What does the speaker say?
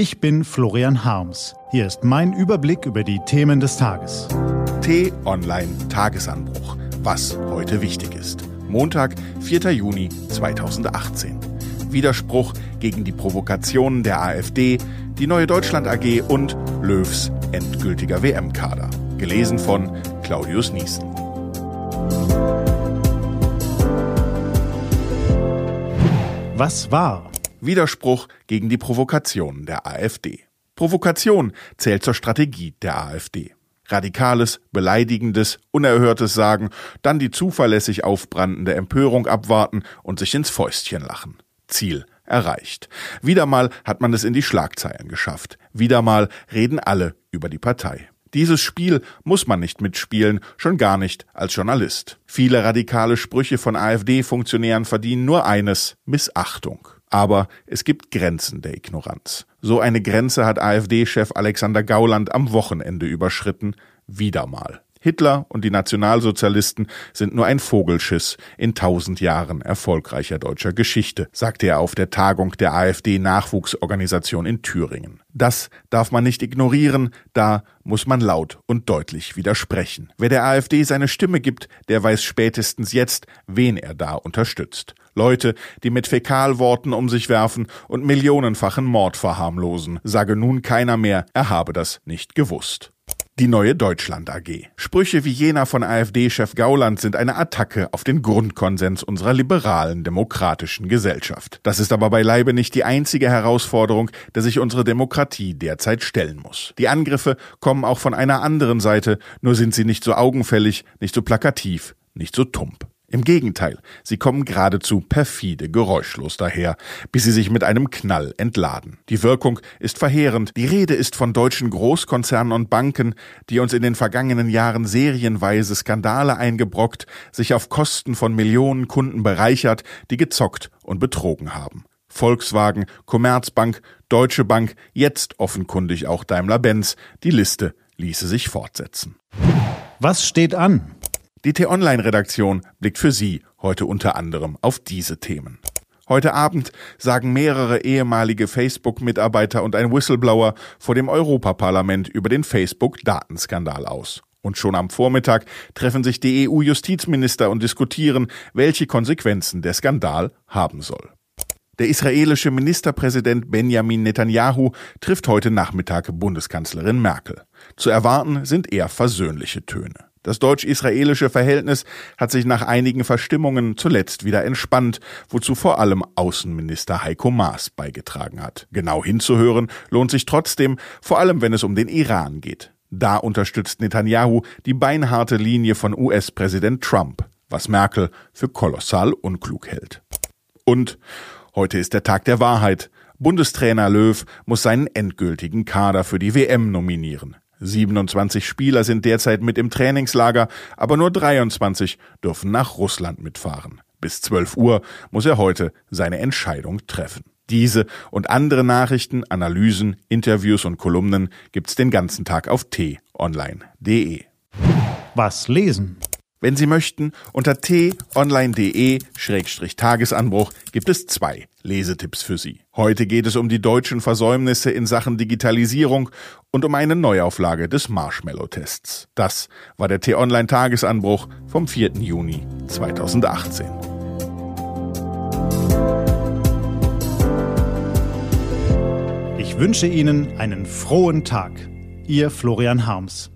Ich bin Florian Harms. Hier ist mein Überblick über die Themen des Tages. T-Online Tagesanbruch. Was heute wichtig ist. Montag, 4. Juni 2018. Widerspruch gegen die Provokationen der AfD, die Neue Deutschland AG und Löws endgültiger WM-Kader. Gelesen von Claudius Niesen. Was war? Widerspruch gegen die Provokationen der AfD. Provokation zählt zur Strategie der AfD. Radikales, beleidigendes, unerhörtes sagen, dann die zuverlässig aufbrandende Empörung abwarten und sich ins Fäustchen lachen. Ziel erreicht. Wieder mal hat man es in die Schlagzeilen geschafft. Wieder mal reden alle über die Partei. Dieses Spiel muss man nicht mitspielen, schon gar nicht als Journalist. Viele radikale Sprüche von AfD-Funktionären verdienen nur eines Missachtung. Aber es gibt Grenzen der Ignoranz. So eine Grenze hat AfD-Chef Alexander Gauland am Wochenende überschritten. Wieder mal. Hitler und die Nationalsozialisten sind nur ein Vogelschiss in tausend Jahren erfolgreicher deutscher Geschichte, sagte er auf der Tagung der AfD-Nachwuchsorganisation in Thüringen. Das darf man nicht ignorieren, da muss man laut und deutlich widersprechen. Wer der AfD seine Stimme gibt, der weiß spätestens jetzt, wen er da unterstützt. Leute, die mit Fäkalworten um sich werfen und millionenfachen Mord verharmlosen, sage nun keiner mehr, er habe das nicht gewusst. Die neue Deutschland AG. Sprüche wie jener von AfD-Chef Gauland sind eine Attacke auf den Grundkonsens unserer liberalen demokratischen Gesellschaft. Das ist aber beileibe nicht die einzige Herausforderung, der sich unsere Demokratie derzeit stellen muss. Die Angriffe kommen auch von einer anderen Seite, nur sind sie nicht so augenfällig, nicht so plakativ, nicht so tump. Im Gegenteil, sie kommen geradezu perfide geräuschlos daher, bis sie sich mit einem Knall entladen. Die Wirkung ist verheerend. Die Rede ist von deutschen Großkonzernen und Banken, die uns in den vergangenen Jahren serienweise Skandale eingebrockt, sich auf Kosten von Millionen Kunden bereichert, die gezockt und betrogen haben. Volkswagen, Commerzbank, Deutsche Bank, jetzt offenkundig auch Daimler-Benz. Die Liste ließe sich fortsetzen. Was steht an? Die T-Online-Redaktion blickt für Sie heute unter anderem auf diese Themen. Heute Abend sagen mehrere ehemalige Facebook-Mitarbeiter und ein Whistleblower vor dem Europaparlament über den Facebook-Datenskandal aus. Und schon am Vormittag treffen sich die EU-Justizminister und diskutieren, welche Konsequenzen der Skandal haben soll. Der israelische Ministerpräsident Benjamin Netanyahu trifft heute Nachmittag Bundeskanzlerin Merkel. Zu erwarten sind eher versöhnliche Töne. Das deutsch-israelische Verhältnis hat sich nach einigen Verstimmungen zuletzt wieder entspannt, wozu vor allem Außenminister Heiko Maas beigetragen hat. Genau hinzuhören lohnt sich trotzdem, vor allem wenn es um den Iran geht. Da unterstützt Netanyahu die beinharte Linie von US-Präsident Trump, was Merkel für kolossal unklug hält. Und heute ist der Tag der Wahrheit. Bundestrainer Löw muss seinen endgültigen Kader für die WM nominieren. 27 Spieler sind derzeit mit im Trainingslager, aber nur 23 dürfen nach Russland mitfahren. Bis 12 Uhr muss er heute seine Entscheidung treffen. Diese und andere Nachrichten, Analysen, Interviews und Kolumnen gibt's den ganzen Tag auf t-online.de. Was lesen? Wenn Sie möchten, unter t-online.de-tagesanbruch gibt es zwei Lesetipps für Sie. Heute geht es um die deutschen Versäumnisse in Sachen Digitalisierung und um eine Neuauflage des Marshmallow-Tests. Das war der T-Online-Tagesanbruch vom 4. Juni 2018. Ich wünsche Ihnen einen frohen Tag. Ihr Florian Harms.